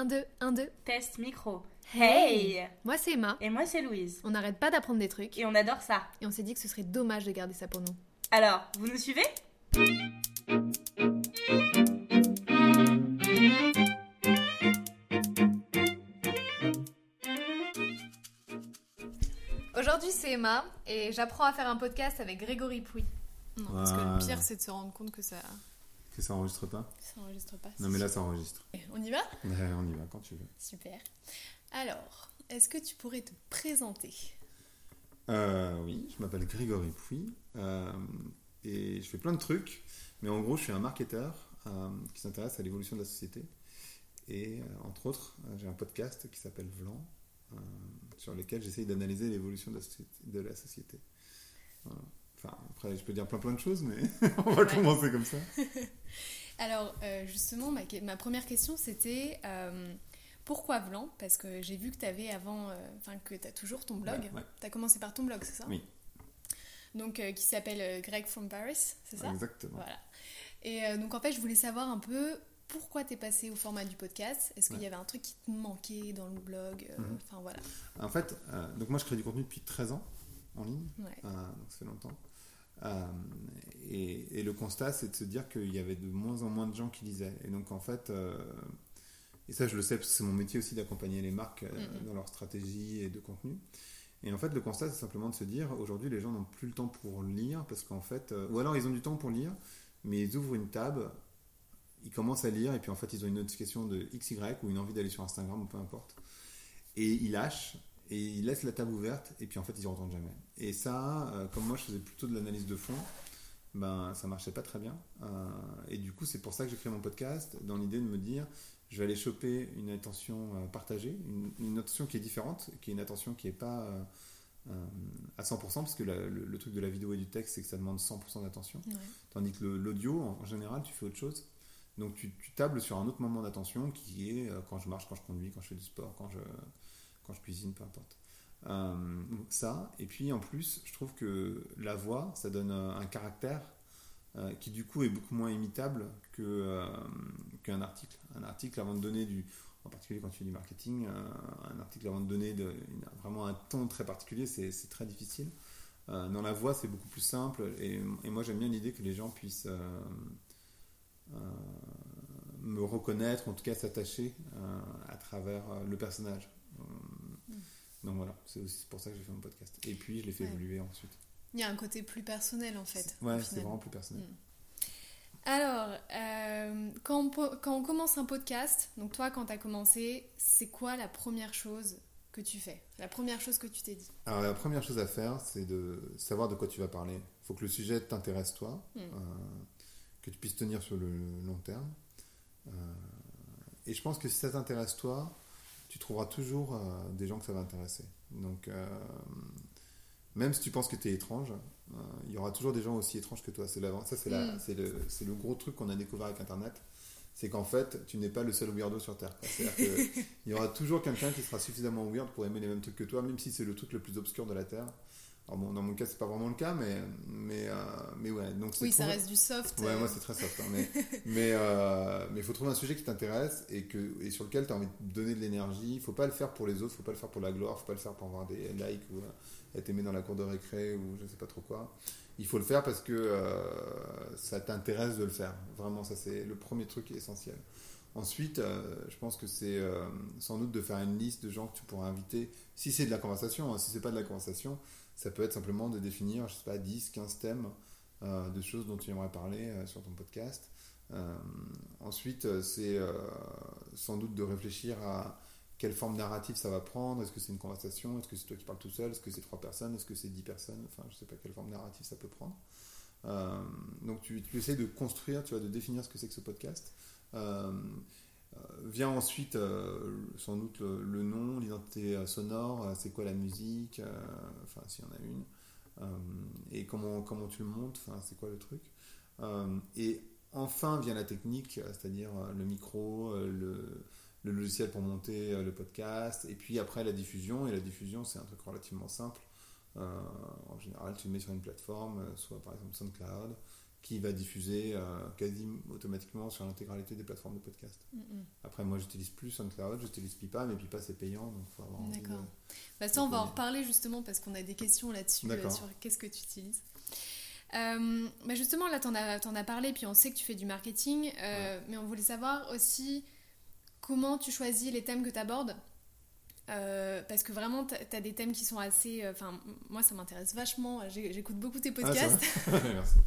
1, 2, 1, 2. Test micro. Hey Hey Moi, c'est Emma. Et moi, c'est Louise. On n'arrête pas d'apprendre des trucs. Et on adore ça. Et on s'est dit que ce serait dommage de garder ça pour nous. Alors, vous nous suivez? Aujourd'hui, c'est Emma et j'apprends à faire un podcast avec Grégory Pouy. Non, parce que le pire, c'est de se rendre compte que ça, Que ça enregistre pas ça enregistre pas. Non mais là ça enregistre. On y va? Ouais, on y va quand tu veux. Super. Alors, est-ce que tu pourrais te présenter? Euh, oui, je m'appelle Grégory Pouy euh, et je fais plein de trucs, mais en gros je suis un marketeur euh, qui s'intéresse à l'évolution de la société. Et entre autres, j'ai un podcast qui s'appelle Vlan, sur lequel j'essaye d'analyser l'évolution de la société. De la société. Voilà. Enfin, après je peux dire plein plein de choses, mais on va Ouais. commencer comme ça. Alors, euh, justement, ma, première question, c'était euh, pourquoi Vlan? Parce que j'ai vu que tu avais avant, euh, enfin, que tu as toujours ton blog. Ouais, ouais. Tu as commencé par ton blog, c'est ça? Oui. Donc, qui s'appelle Greg from Paris, c'est ça? Exactement. Voilà. Et donc, en fait, je voulais savoir un peu pourquoi tu es passé au format du podcast? Est-ce qu'il y avait un truc qui te manquait dans le blog Mhm. Enfin, voilà. En fait, donc moi je crée du contenu depuis 13 ans en ligne. Ouais. Donc ça fait longtemps. Euh, et, et le constat, c'est de se dire qu'il y avait de moins en moins de gens qui lisaient. Et donc, en fait, euh, et ça, je le sais parce que c'est mon métier aussi d'accompagner les marques euh, dans leur stratégie et de contenu. Et en fait, le constat, c'est simplement de se dire aujourd'hui, les gens n'ont plus le temps pour lire parce qu'en fait, euh, ou alors ils ont du temps pour lire, mais ils ouvrent une tab, ils commencent à lire et puis en fait, ils ont une notification de XY ou une envie d'aller sur Instagram ou peu importe. Et ils lâchent et ils laissent la table ouverte et puis en fait ils y retournent jamais. Et ça, euh, comme moi je faisais plutôt de l'analyse de fond, ben ça marchait pas très bien. Euh, et du coup c'est pour ça que j'ai créé mon podcast dans l'idée de me dire je vais aller choper une attention euh, partagée, une, une attention qui est différente, qui est une attention qui est pas euh, à 100% parce que la- le, le truc de la vidéo et du texte c'est que ça demande 100% d'attention. Ouais. Tandis que l'audio, en, en général, tu fais autre chose. Donc tu, tu tables sur un autre moment d'attention qui est quand je marche, quand je conduis, quand je fais du sport, quand je, quand je cuisine, peu importe. Euh, ça, et puis en plus, je trouve que la voix, ça donne un caractère euh, qui du coup est beaucoup moins imitable euh, qu'un article. Un article avant de donner du, en particulier quand tu fais du marketing, un article avant de donner vraiment un ton très particulier, c'est, très difficile. Dans la voix, c'est beaucoup plus simple, et, moi j'aime bien l'idée que les gens puissent me reconnaître, en tout cas s'attacher à travers le personnage. Donc voilà, c'est aussi pour ça que j'ai fait mon podcast. Et puis je l'ai fait Ouais. évoluer ensuite. Il y a un côté plus personnel, en fait. Ouais, c'est vraiment plus personnel. Alors, euh, quand, on, po- quand on commence un podcast, donc toi, quand tu as commencé, c'est quoi la première chose que tu fais? La première chose que tu t'es dit? Alors la première chose à faire, c'est de savoir de quoi tu vas parler. Il faut que le sujet t'intéresse toi, Mm. euh, que tu puisses tenir sur le long terme. Euh, et je pense que si ça t'intéresse toi, tu trouveras toujours euh, des gens que ça va intéresser. Donc euh, même si tu penses que tu es étrange, euh, il y aura toujours des gens aussi étranges que toi. C'est ça c'est Mm. c'est le, c'est le gros truc qu'on a découvert avec Internet. C'est qu'en fait, tu n'es pas le seul weirdo sur Terre. C'est-à-dire qu'il y aura toujours quelqu'un qui sera suffisamment weird pour aimer les mêmes trucs que toi, même si c'est le truc le plus obscur de la Terre. Alors bon, dans mon cas, c'est pas vraiment le cas, mais, mais, euh, mais ouais. Donc Oui, ça reste du soft. Ouais, euh, moi c'est très soft. hein, mais mais euh, mais il faut trouver un sujet qui t'intéresse et, que, et sur lequel tu as envie de donner de l'énergie. Il faut pas le faire pour les autres, faut pas le faire pour la gloire, faut pas le faire pour avoir des likes ou être aimé dans la cour de récré ou je sais pas trop quoi. Il faut le faire parce que ça t'intéresse de le faire. Vraiment, ça c'est le premier truc essentiel. Ensuite, euh, je pense que c'est euh, sans doute de faire une liste de gens que tu pourras inviter. Si c'est de la conversation, hein, si c'est pas de la conversation, ça peut être simplement de définir, je sais pas, 10, 15 thèmes euh, de choses dont tu aimerais parler sur ton podcast. Ensuite, c'est sans doute de réfléchir à quelle forme narrative ça va prendre. Est-ce que c'est une conversation? Est-ce que c'est toi qui parles tout seul? Est-ce que c'est trois personnes? Est-ce que c'est dix personnes? Enfin, je sais pas quelle forme narrative ça peut prendre. Donc, tu, tu essaies de construire, tu vois, de définir ce que c'est que ce podcast. Euh, euh, vient ensuite euh, sans doute le, nom, l'identité sonore, c'est quoi la musique, enfin s'il y en a une, et comment, comment tu le montes, enfin c'est quoi le truc. Et enfin vient la technique, c'est-à-dire le micro, le, logiciel pour monter le podcast, et puis après la diffusion, et la diffusion c'est un truc relativement simple. En général, tu le mets sur une plateforme, soit par exemple SoundCloud, qui va diffuser euh, quasi automatiquement sur l'intégralité des plateformes de podcast. Mm, mm. Après, moi, j'utilise plus SoundCloud, j'utilise Pipa, mais Pipa, c'est payant, donc il faut avoir D'accord. Bah, ça, on va en reparler justement parce qu'on a des questions là-dessus, euh, sur qu'est-ce que tu utilises. Euh, bah, justement, là, as, t'en as parlé, puis on sait que tu fais du marketing, euh, mais on voulait savoir aussi comment tu choisis les thèmes que tu abordes. Parce que vraiment, tu as des thèmes qui sont assez. euh, Enfin, moi, ça m'intéresse vachement. J'écoute beaucoup tes Ah, podcasts. Merci.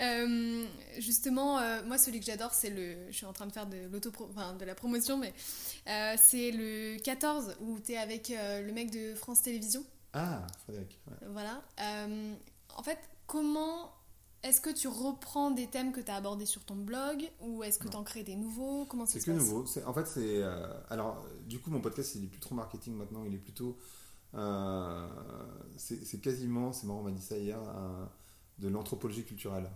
Euh, justement, euh, moi, celui que j'adore, c'est le. Je suis en train de faire de, l'auto enfin, de la promotion, mais euh, c'est le 14 où tu es avec euh, le mec de France Télévisions. Ah, Frédéric. ouais. Voilà. Euh, en fait, comment. Est-ce que tu reprends des thèmes que tu as abordés sur ton blog ou est-ce que tu en crées des nouveaux? Comment ça C'est se que passe? nouveau. En fait, c'est. euh, alors, du coup, mon podcast, il est plus trop marketing maintenant. Il est plutôt. euh, c'est quasiment, c'est marrant, on m'a dit ça hier, de l'anthropologie culturelle.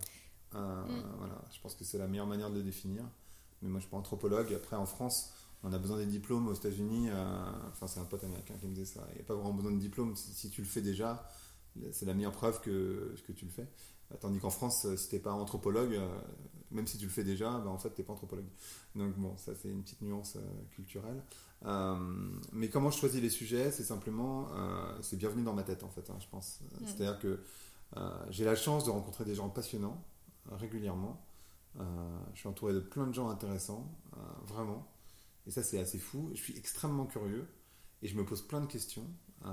Mm. Voilà, je pense que c'est la meilleure manière de le définir. Mais moi, je suis pas anthropologue. Après, en France, on a besoin des diplômes. Aux États-Unis, euh, enfin, c'est un pote américain qui me disait ça. Il n'y a pas vraiment besoin de diplôme. Si, si tu le fais déjà, c'est la meilleure preuve que, que tu le fais. Tandis qu'en France, euh, si t'es pas anthropologue, euh, même si tu le fais déjà, bah, en fait, t'es pas anthropologue. Donc bon, ça c'est une petite nuance euh, culturelle. Euh, mais comment je choisis les sujets, c'est simplement, euh, c'est bienvenu dans ma tête en fait, hein, je pense. Euh, Mm. C'est-à-dire que euh, j'ai la chance de rencontrer des gens passionnants euh, régulièrement. Euh, je suis entouré de plein de gens intéressants, euh, vraiment. Et ça c'est assez fou. Je suis extrêmement curieux et je me pose plein de questions. Euh,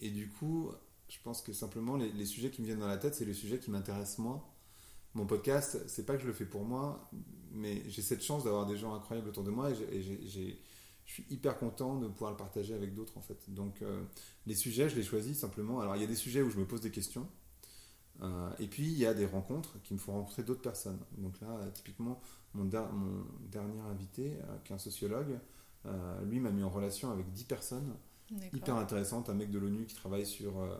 et du coup, je pense que simplement les, sujets qui me viennent dans la tête, c'est les sujets qui m'intéressent moi. Mon podcast, c'est pas que je le fais pour moi, mais j'ai cette chance d'avoir des gens incroyables autour de moi et, je suis hyper content de pouvoir le partager avec d'autres en fait. Donc euh, les sujets, je les choisis simplement. Alors il y a des sujets où je me pose des questions. euh, et puis il y a des rencontres qui me font rencontrer d'autres personnes. Donc là, typiquement, mon, der- mon dernier invité, euh, qui est un sociologue, lui m'a mis en relation avec 10 personnes. Hyper intéressante, un mec de l'ONU qui travaille sur, euh,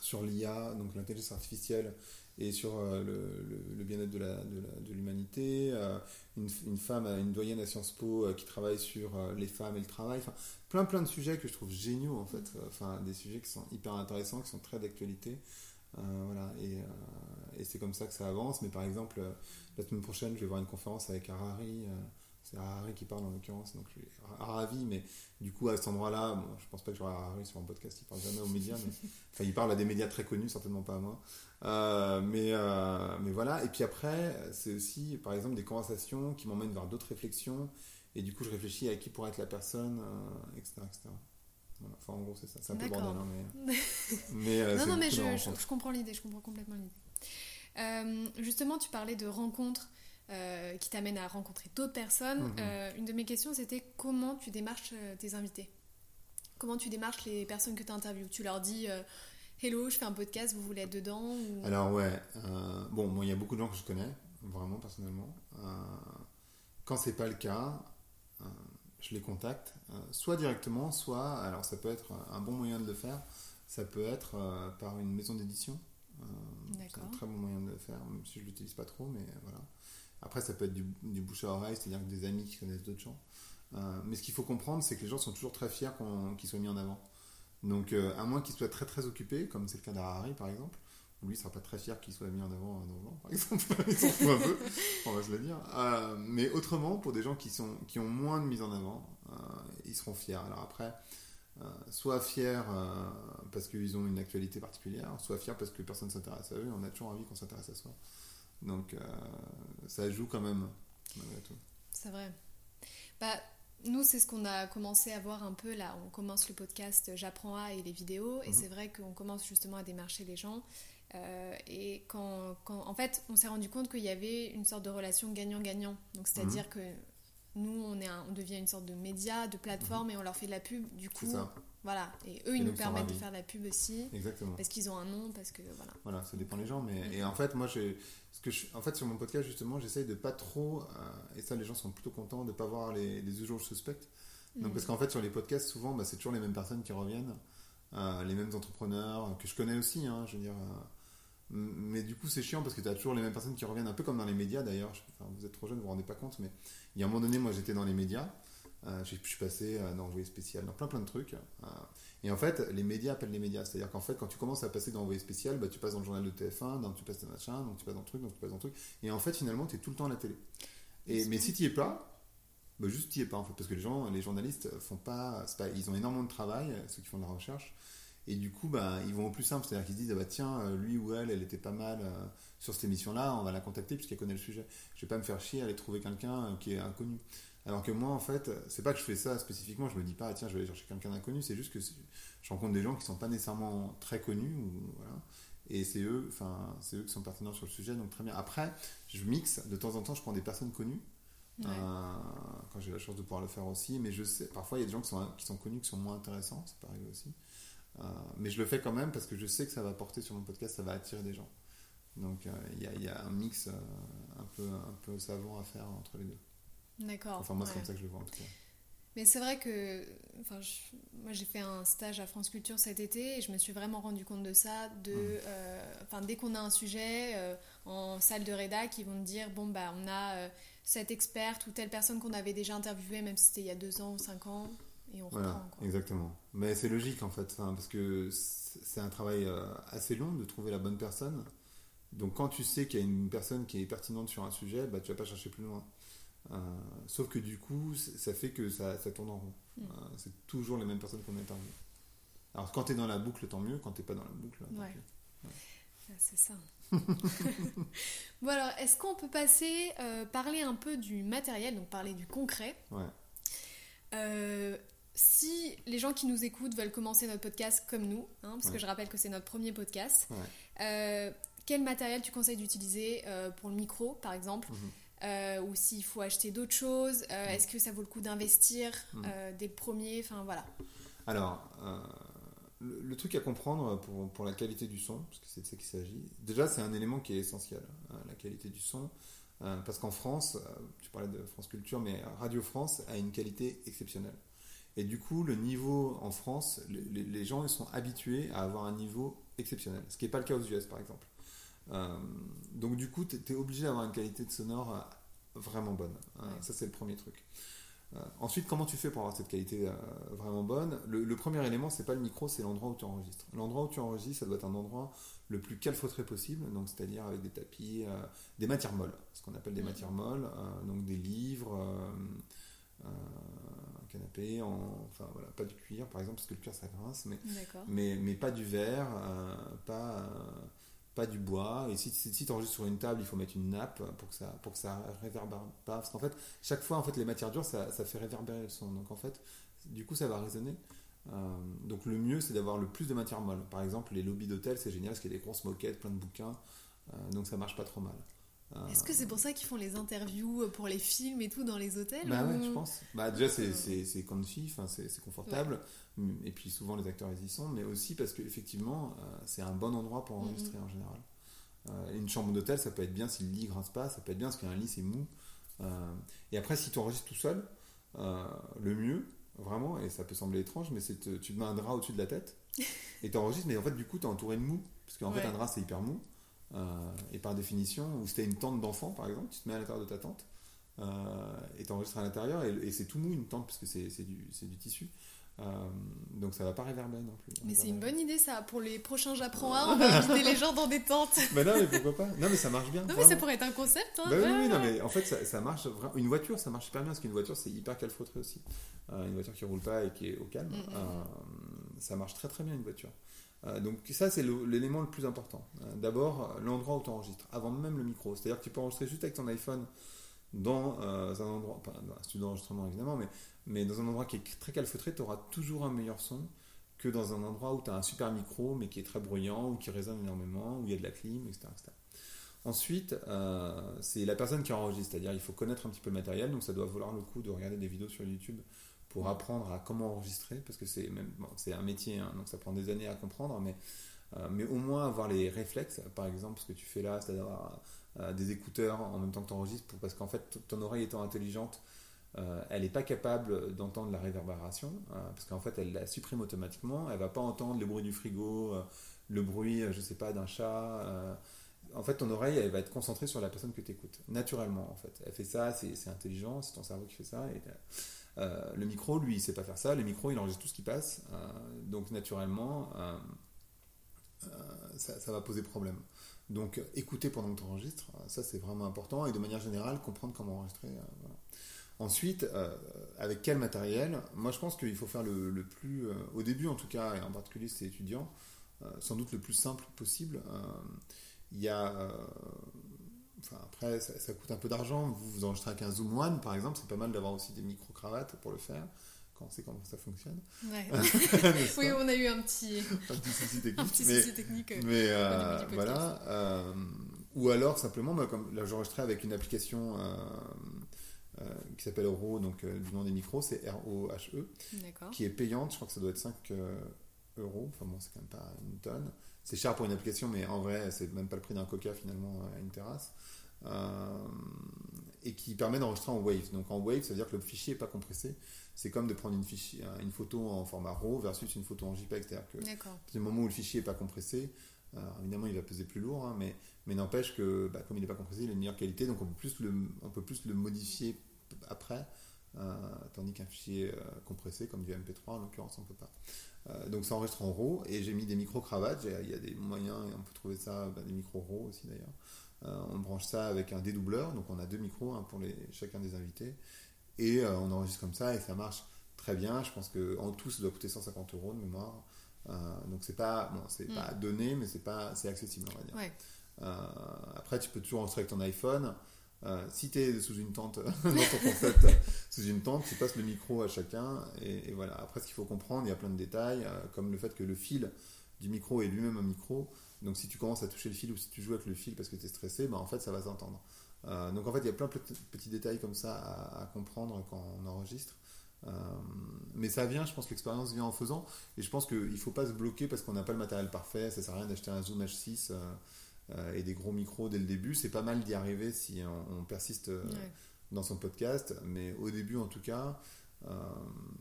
sur l'IA, donc l'intelligence artificielle, et sur euh, le, bien-être de la- de l'humanité, euh, une, femme, une doyenne à Sciences Po qui travaille sur les femmes et le travail, plein plein de sujets que je trouve géniaux en fait, enfin des sujets qui sont hyper intéressants, qui sont très d'actualité. Voilà, et, et c'est comme ça que ça avance. Mais par exemple, la semaine prochaine, je vais voir une conférence avec Harari. Euh, c'est Harari qui parle en l'occurrence, donc je suis ravi. Mais du coup, à cet endroit-là, bon, je pense pas que j'aurai Harari sur un podcast. Il parle jamais aux médias, mais enfin, il parle à des médias très connus, certainement pas à moi. Euh, mais, euh, mais voilà. Et puis après, c'est aussi, par exemple, des conversations qui m'emmènent vers d'autres réflexions. Et du coup, je réfléchis à qui pourrait être la personne, euh, etc., etc. Voilà. Enfin, en gros, c'est ça. C'est un peu bordel, hein, mais, mais, euh, non, non, mais je, je, rencontres. je comprends l'idée, je comprends complètement l'idée. Euh, justement, tu parlais de rencontres euh, qui t'amènent à rencontrer d'autres personnes. Mhm. Euh, une de mes questions, c'était comment tu démarches euh, tes invités? Comment tu démarches les personnes que tu interviews Tu leur dis euh, Hello, je fais un podcast, vous voulez être dedans ou... Alors ouais, bon, il y a beaucoup de gens que je connais, vraiment personnellement. Quand c'est pas le cas, je les contacte, soit directement, soit, alors ça peut être un bon moyen de le faire, ça peut être par une maison d'édition. C'est un très bon moyen de le faire, même si je l'utilise pas trop, mais voilà. Après, ça peut être du, du bouche à oreille, c'est-à-dire que des amis qui connaissent d'autres gens. Euh, mais ce qu'il faut comprendre, c'est que les gens sont toujours très fiers qu'ils soient mis en avant. Donc, euh, à moins qu'ils soient très très occupés, comme c'est le cas d'Harari par exemple, lui, il sera pas très fier qu'il soit mis en avant dans le genre, par exemple. il s'en fout un peu, on va se le dire. Euh, mais autrement, pour des gens qui, sont, qui ont moins de mise en avant, euh, ils seront fiers. Alors après, euh, soit fiers euh, parce qu'ils ont une actualité particulière, soit fiers parce que personne ne s'intéresse à eux. On a toujours envie qu'on s'intéresse à soi. Donc, euh, ça joue quand même, malgré tout. C'est vrai. Bah, nous, c'est ce qu'on a commencé à voir un peu là. On commence le podcast J'apprends à et les vidéos. Et Mhm. c'est vrai qu'on commence justement à démarcher les gens. Euh, et quand, quand- en fait, on s'est rendu compte qu'il y avait une sorte de relation gagnant-gagnant. Donc, c'est-à-dire que nous, on, est un- on devient une sorte de média, de plateforme et on leur fait de la pub. Du Mhm. Coup, ça, voilà. Et eux, Et ils nous permettent de faire de la pub aussi. exactement. Parce qu'ils ont un nom, parce que voilà. Voilà, ça dépend des gens. Mais, et en fait, moi, j'ai, ce que je, en fait, sur mon podcast, justement, j'essaye de pas trop, euh, et ça, les gens sont plutôt contents de pas voir les, les usual suspects. Donc, Mhm. parce qu'en fait, sur les podcasts, souvent, bah, c'est toujours les mêmes personnes qui reviennent, euh, les mêmes entrepreneurs, euh, que je connais aussi, hein, je veux dire. euh, mais du coup, c'est chiant parce que tu as toujours les mêmes personnes qui reviennent, un peu comme dans les médias d'ailleurs. Enfin, vous êtes trop jeune, vous vous rendez pas compte, mais il y a un moment donné, moi, j'étais dans les médias. Euh, je, suis passé euh, dans Envoyé spécial, dans plein plein de trucs. Euh, et en fait, les médias appellent les médias. C'est-à-dire qu'en fait, quand tu commences à passer dans Envoyé spécial, bah, tu passes dans le journal de TF1, donc tu passes dans machin, donc tu passes dans le truc, donc tu passes dans le truc. Et en fait, finalement, tu es tout le temps à la télé. Et, mais si tu n'y es pas, bah, juste tu n'y es pas en fait. Parce que les gens, les journalistes font pas, pas. Ils ont énormément de travail, ceux qui font de la recherche. Et du coup, bah, ils vont au plus simple. C'est-à-dire qu'ils se disent, ah bah, tiens, euh, lui ou elle, elle était pas mal euh, sur cette émission-là, on va la contacter puisqu'elle connaît le sujet. Je vais pas me faire chier à aller trouver quelqu'un euh, qui est inconnu. Alors que moi, en fait, c'est pas que je fais ça spécifiquement, je me dis pas, ah, tiens, je vais aller chercher quelqu'un d'inconnu, c'est juste que c'est- je rencontre des gens qui sont pas nécessairement très connus, ou, voilà, et c'est eux, enfin, c'est eux qui sont pertinents sur le sujet, donc très bien. Après, je mixe, de temps en temps, je prends des personnes connues, Ouais. euh, quand j'ai la chance de pouvoir le faire aussi, mais je sais, parfois il y a des gens qui sont, qui sont connus, qui sont moins intéressants, peut arriver aussi. Euh, mais je le fais quand même parce que je sais que ça va porter sur mon podcast, ça va attirer des gens. Donc euh, il y, y a un mix un, peu, un peu savant à faire entre les deux. D'accord. Enfin, moi, c'est comme ça que je le vois en tout cas. Mais c'est vrai que, enfin, je- moi j'ai fait un stage à France Culture cet été et je me suis vraiment rendu compte de ça. De, Mm. euh, enfin, dès qu'on a un sujet euh, en salle de rédac, ils vont te dire bon bah on a euh, cette experte ou telle personne qu'on avait déjà interviewée, même si c'était il y a deux ans ou cinq ans, et on Voilà, reprend. Quoi. exactement. Mais c'est logique en fait, enfin, parce que c'est un travail assez long de trouver la bonne personne. Donc quand tu sais qu'il y a une personne qui est pertinente sur un sujet, bah, tu vas pas chercher plus loin. Euh, sauf que du coup, ça fait que ça, ça tourne en rond. Mm. Euh, c'est toujours les mêmes personnes qu'on interviewe. Alors quand tu es dans la boucle, tant mieux. Quand tu pas dans la boucle, tant Ouais. Ah, c'est ça. bon alors, est-ce qu'on peut passer, euh, parler un peu du matériel, donc parler du concret? Ouais. Si les gens qui nous écoutent veulent commencer notre podcast comme nous, hein, parce que je rappelle que c'est notre premier podcast, quel matériel tu conseilles d'utiliser pour le micro, par exemple? Mhm. Euh, ou s'il faut acheter d'autres choses, euh, est-ce que ça vaut le coup d'investir Mhm. euh, dès le premier Enfin voilà. Alors, euh, le, le truc à comprendre pour, pour la qualité du son, parce que c'est de ça qu'il s'agit, déjà c'est un élément qui est essentiel, hein, la qualité du son, parce qu'en France, tu parlais de France Culture, mais Radio France a une qualité exceptionnelle. Et du coup, le niveau en France, les gens ils sont habitués à avoir un niveau exceptionnel, ce qui n'est pas le cas aux US par exemple. Euh, donc du coup, tu es, obligé d'avoir une qualité de sonore euh, vraiment bonne. Euh, Ouais. Ça c'est le premier truc. Euh, ensuite, comment tu fais pour avoir cette qualité euh, vraiment bonne? Le, le premier élément, c'est pas le micro, c'est l'endroit où tu enregistres. L'endroit où tu enregistres, ça doit être un endroit le plus calfeutré possible, donc c'est-à-dire avec des tapis, euh, des matières molles, ce qu'on appelle des Mhm. matières molles, donc des livres, un canapé, en, enfin voilà, pas du cuir par exemple, parce que le cuir ça grince, mais mais, mais pas du verre, pas, pas du bois. Et si, si, tu enregistres sur une table, il faut mettre une nappe pour que ça, pour que ça réverbère pas. Parce qu'en fait, chaque fois, en fait, les matières dures, ça, fait réverbérer le son. Donc en fait, du coup, ça va résonner. Euh, donc le mieux, c'est d'avoir le plus de matières molles. Par exemple, les lobbies d'hôtel, c'est génial parce qu'il y a des grosses moquettes, plein de bouquins. Euh, donc ça marche pas trop mal. Euh, Est-ce que c'est pour ça qu'ils font les interviews pour les films et tout dans les hôtels Bah ouais, ou- je pense. Bah déjà c'est Euh. comfy, c'est confortable. Et puis souvent les acteurs ils y sont, mais aussi parce qu'effectivement c'est un bon endroit pour enregistrer en général. Euh, une chambre d'hôtel ça peut être bien si le lit grince pas, ça peut être bien parce qu'un lit c'est mou. Euh, et après si tu enregistres tout seul, euh, le mieux vraiment, et ça peut sembler étrange, mais c'est tu te mets un drap au-dessus de la tête et tu enregistres, mais en fait du coup tu es entouré de mou, parce qu'en fait Ouais. un drap c'est hyper mou. Euh, et par définition, ou si t'as une tente d'enfant par exemple, tu te mets à l'intérieur de ta tente euh, et t'enregistres à l'intérieur et, et c'est tout mou une tente parce que c'est du, du tissu. Euh, donc ça va pas réverbérer non plus. Mais c'est une bonne idée ça. Pour les prochains J'apprends à, on va inviter les gens dans des tentes. Mais non, mais pourquoi pas? Non, mais ça marche bien. Non mais ça pourrait être un concept. Hein. Bah oui, oui, non, mais en fait, ça, ça marche vraiment. Une voiture, ça marche super bien parce qu'une voiture, c'est hyper calfeutré aussi. Euh, une voiture qui roule pas et qui est au calme, Mm, mm. euh, ça marche très très bien une voiture. Euh, donc ça, c'est l'élément le, plus important. Euh, D'abord, l'endroit où tu enregistres, avant même le micro. C'est-à-dire que tu peux enregistrer juste avec ton iPhone dans euh, un endroit, pas dans un studio d'enregistrement évidemment, mais, dans un endroit qui est très calfeutré, tu auras toujours un meilleur son que dans un endroit où tu as un super micro, mais qui est très bruyant, ou qui résonne énormément, où il y a de la clim, etc. etc. Ensuite, c'est la personne qui enregistre, c'est-à-dire il faut connaître un petit peu le matériel, donc ça doit valoir le coup de regarder des vidéos sur YouTube pour apprendre à comment enregistrer, parce que c'est un métier, hein, donc ça prend des années à comprendre, mais, euh, mais au moins avoir les réflexes, par exemple ce que tu fais là, c'est-à-dire avoir euh, des écouteurs en même temps que tu enregistres, parce qu'en fait ton oreille étant intelligente, euh, elle n'est pas capable d'entendre la réverbération, euh, parce qu'en fait elle la supprime automatiquement, elle va pas entendre le bruit du frigo, euh, le bruit, euh, je sais pas, d'un chat. euh, en fait, ton oreille, elle va être concentrée sur la personne que tu écoutes, naturellement, en fait. Elle fait ça, c'est intelligent, c'est ton cerveau qui fait ça. Le micro, lui, il sait pas faire ça. Le micro, il enregistre tout ce qui passe. donc, naturellement, ça, ça, va poser problème. Donc, écouter pendant que tu enregistres, ça, c'est vraiment important. Et de manière générale, comprendre comment enregistrer. Ensuite, euh, avec quel matériel? Moi, je pense qu'il faut faire le, plus, euh, au début en tout cas, et en particulier si c'est étudiant, euh, sans doute le plus simple possible. Il y a. Enfin, après, ça, coûte un peu d'argent. Vous vous enregistrez avec un Zoom One, par exemple, c'est pas mal d'avoir aussi des micro-cravates pour le faire quand on sait comment ça fonctionne. Ouais. oui, on a eu un petit, un petit souci technique. un petit mais, technique mais voilà. ou alors, simplement, moi, comme là, j'enregistrais avec une application euh, qui s'appelle RO, donc euh, du nom des micros, c'est R-O-H-E, qui est payante, je crois que ça doit être 5 euh, euros, enfin bon, c'est quand même pas une tonne. C'est cher pour une application, mais en vrai, c'est même pas le prix d'un coca finalement à une terrasse. et qui permet d'enregistrer en Wave. Donc en Wave, ça veut dire que le fichier n'est pas compressé. C'est comme de prendre une, fichier, une photo en format RAW versus une photo en JPEG. C'est-à-dire que du moment où le fichier n'est pas compressé, évidemment, il va peser plus lourd, hein, mais, mais n'empêche que, bah, comme il n'est pas compressé, il a une meilleure qualité, donc on peut plus le, on peut plus le modifier après, euh, tandis qu'un fichier euh, compressé, comme du MP3, en l'occurrence, on ne peut pas. Euh, donc ça enregistre en RAW, et j'ai mis des micro-cravates, il y a des moyens, et on peut trouver ça, bah, des micros RAW aussi d'ailleurs. on branche ça avec un dédoubleur, donc on a deux micros hein, pour les, chacun des invités, et on enregistre comme ça, et ça marche très bien. Je pense qu'en tout, ça doit coûter 150 euros de mémoire. donc c'est pas bon, c'est mm. pas donné, mais c'est pas c'est accessible on va dire. après, tu peux toujours enregistrer avec ton iPhone. Euh, si tu es sous une tente, dans ton concept, sous une tente, tu passes le micro à chacun. Et, voilà. Après, ce qu'il faut comprendre, il y a plein de détails, euh, comme le fait que le fil du micro est lui-même un micro. Donc, si tu commences à toucher le fil ou si tu joues avec le fil parce que tu es stressé, bah, en fait, ça va s'entendre. Euh, donc, en fait, il y a plein de petits détails comme ça à, comprendre quand on enregistre. mais ça vient, je pense que l'expérience vient en faisant. Et je pense qu'il ne faut pas se bloquer parce qu'on n'a pas le matériel parfait. Ça sert à rien d'acheter un Zoom H6 euh, et des gros micros dès le début. C'est pas mal d'y arriver si on, persiste euh, dans son podcast, mais au début en tout cas, euh,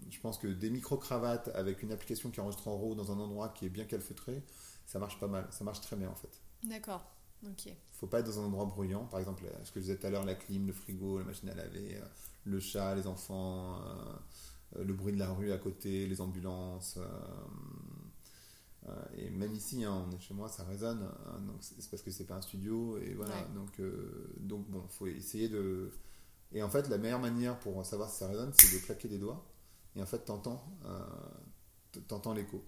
je pense que des micro-cravates avec une application qui enregistre en RAW dans un endroit qui est bien calfeutré, ça marche pas mal, ça marche très bien en fait. D'accord. Ok. Faut pas être dans un endroit bruyant, par exemple, ce que je disais tout à l'heure, la clim, le frigo, la machine à laver, le chat, les enfants, le bruit de la rue à côté, les ambulances. Euh, et même ici, hein, on est chez moi, ça résonne. Hein, donc c'est parce que c'est pas un studio. Et voilà. Donc, euh, donc bon, faut essayer de. Et en fait, la meilleure manière pour savoir si ça résonne, c'est de claquer des doigts. Et en fait, t'entends, euh, t'entends l'écho